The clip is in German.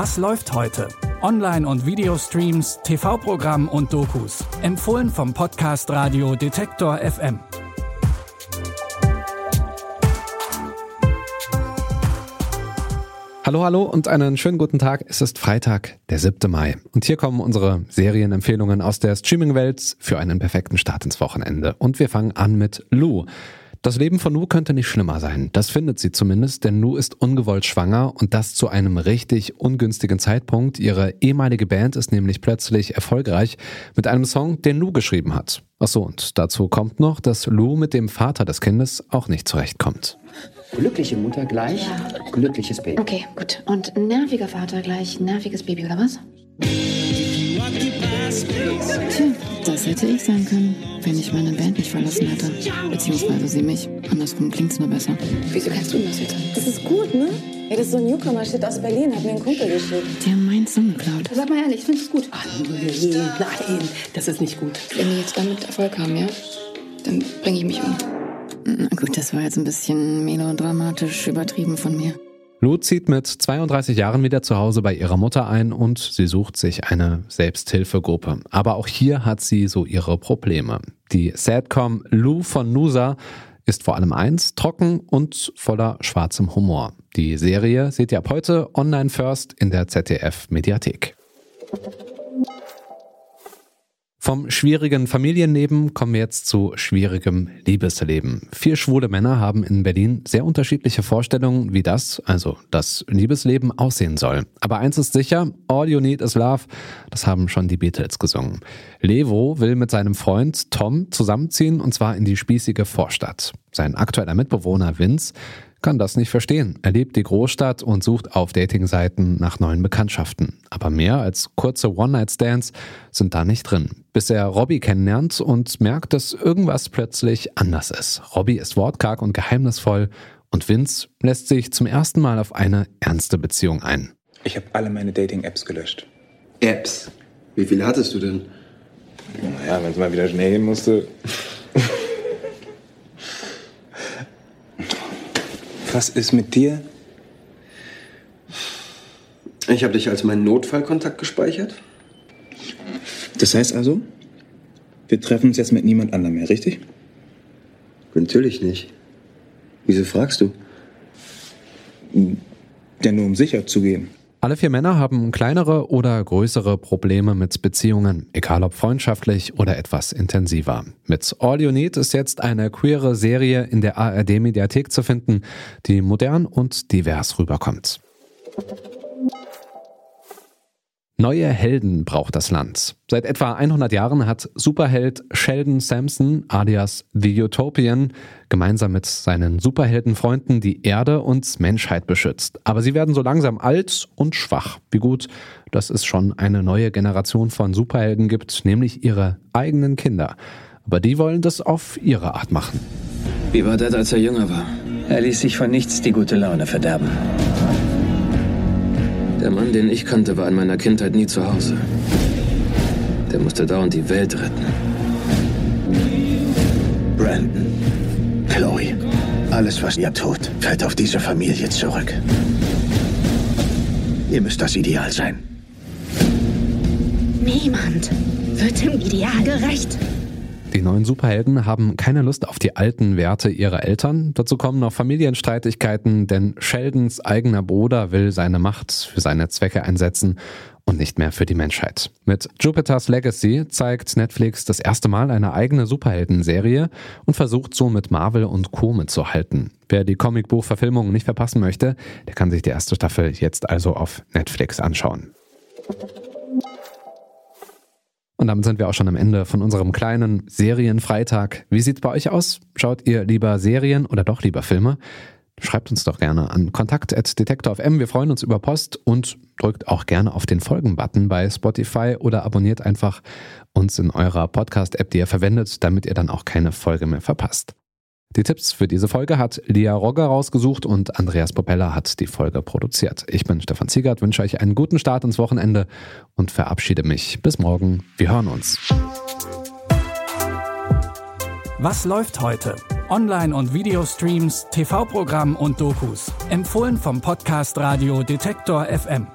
Was läuft heute? Online- und Videostreams, TV-Programm und Dokus. Empfohlen vom Podcast Radio Detektor FM. Hallo, hallo und einen schönen guten Tag. Es ist Freitag, der 7. Mai. Und hier kommen unsere Serienempfehlungen aus der Streaming-Welt für einen perfekten Start ins Wochenende. Und wir fangen an mit Lou. Das Leben von Lou könnte nicht schlimmer sein. Das findet sie zumindest, denn Lou ist ungewollt schwanger und das zu einem richtig ungünstigen Zeitpunkt. Ihre ehemalige Band ist nämlich plötzlich erfolgreich mit einem Song, den Lou geschrieben hat. Achso, und dazu kommt noch, dass Lou mit dem Vater des Kindes auch nicht zurechtkommt. Glückliche Mutter gleich Ja. glückliches Baby. Okay, gut. Und nerviger Vater gleich nerviges Baby, oder was? Tja, das hätte ich sein können, wenn ich meine Band nicht verlassen hätte. Beziehungsweise sie mich. Andersrum klingt's nur besser. Wieso kennst du das jetzt? Das ist gut, ne? Ja, das ist so ein Newcomer-Shit aus Berlin, hat mir ein Kumpel geschickt. Die haben meinen Song geklaut. Sag mal ehrlich, findest du es gut? Nee, nein, das ist nicht gut. Wenn die jetzt damit Erfolg haben, ja? Dann bringe ich mich um. Na gut, das war jetzt ein bisschen melodramatisch übertrieben von mir. Lou zieht mit 32 Jahren wieder zu Hause bei ihrer Mutter ein und sie sucht sich eine Selbsthilfegruppe. Aber auch hier hat sie so ihre Probleme. Die Sadcom Lou von Nusa ist vor allem eins, trocken und voller schwarzem Humor. Die Serie seht ihr ab heute online first in der ZDF Mediathek. Vom schwierigen Familienleben kommen wir jetzt zu schwierigem Liebesleben. Vier schwule Männer haben in Berlin sehr unterschiedliche Vorstellungen, wie das, also das Liebesleben, aussehen soll. Aber eins ist sicher, All You Need Is Love, das haben schon die Beatles gesungen. Levo will mit seinem Freund Tom zusammenziehen und zwar in die spießige Vorstadt. Sein aktueller Mitbewohner Vince kann das nicht verstehen. Er liebt die Großstadt und sucht auf Datingseiten nach neuen Bekanntschaften. Aber mehr als kurze One-Night-Stands sind da nicht drin. Bis er Robbie kennenlernt und merkt, dass irgendwas plötzlich anders ist. Robbie ist wortkarg und geheimnisvoll und Vince lässt sich zum ersten Mal auf eine ernste Beziehung ein. Ich habe alle meine Dating-Apps gelöscht. Apps. Wie viele hattest du denn? Naja, wenn es mal wieder schnell gehen musste. Was ist mit dir? Ich habe dich als meinen Notfallkontakt gespeichert. Das heißt also, wir treffen uns jetzt mit niemand anderem mehr, richtig? Natürlich nicht. Wieso fragst du? Ja, nur um sicher zu gehen. Alle vier Männer haben kleinere oder größere Probleme mit Beziehungen, egal ob freundschaftlich oder etwas intensiver. Mit All You Need ist jetzt eine queere Serie in der ARD-Mediathek zu finden, die modern und divers rüberkommt. Neue Helden braucht das Land. Seit etwa 100 Jahren hat Superheld Sheldon Sampson alias The Utopian gemeinsam mit seinen Superheldenfreunden die Erde und Menschheit beschützt. Aber sie werden so langsam alt und schwach. Wie gut, dass es schon eine neue Generation von Superhelden gibt, nämlich ihre eigenen Kinder. Aber die wollen das auf ihre Art machen. Wie war Dad, als er jünger war? Er ließ sich von nichts die gute Laune verderben. Der Mann, den ich kannte, war in meiner Kindheit nie zu Hause. Der musste dauernd die Welt retten. Brandon, Chloe, alles, was ihr tut, fällt auf diese Familie zurück. Ihr müsst das Ideal sein. Niemand wird dem Ideal gerecht. Die neuen Superhelden haben keine Lust auf die alten Werte ihrer Eltern. Dazu kommen noch Familienstreitigkeiten, denn Sheldons eigener Bruder will seine Macht für seine Zwecke einsetzen und nicht mehr für die Menschheit. Mit Jupiter's Legacy zeigt Netflix das erste Mal eine eigene Superhelden-Serie und versucht so mit Marvel und Co. mitzuhalten. Wer die Comicbuch-Verfilmung nicht verpassen möchte, der kann sich die erste Staffel jetzt also auf Netflix anschauen. Und damit sind wir auch schon am Ende von unserem kleinen Serienfreitag. Wie sieht's bei euch aus? Schaut ihr lieber Serien oder doch lieber Filme? Schreibt uns doch gerne an kontakt.detektor.fm. Wir freuen uns über Post und drückt auch gerne auf den Folgen-Button bei Spotify oder abonniert einfach uns in eurer Podcast-App, die ihr verwendet, damit ihr dann auch keine Folge mehr verpasst. Die Tipps für diese Folge hat Lia Rogger rausgesucht und Andreas Popella hat die Folge produziert. Ich bin Stefan Ziegert, wünsche euch einen guten Start ins Wochenende und verabschiede mich. Bis morgen. Wir hören uns. Was läuft heute? Online- und Videostreams, TV-Programm und Dokus. Empfohlen vom Podcast Radio Detektor FM.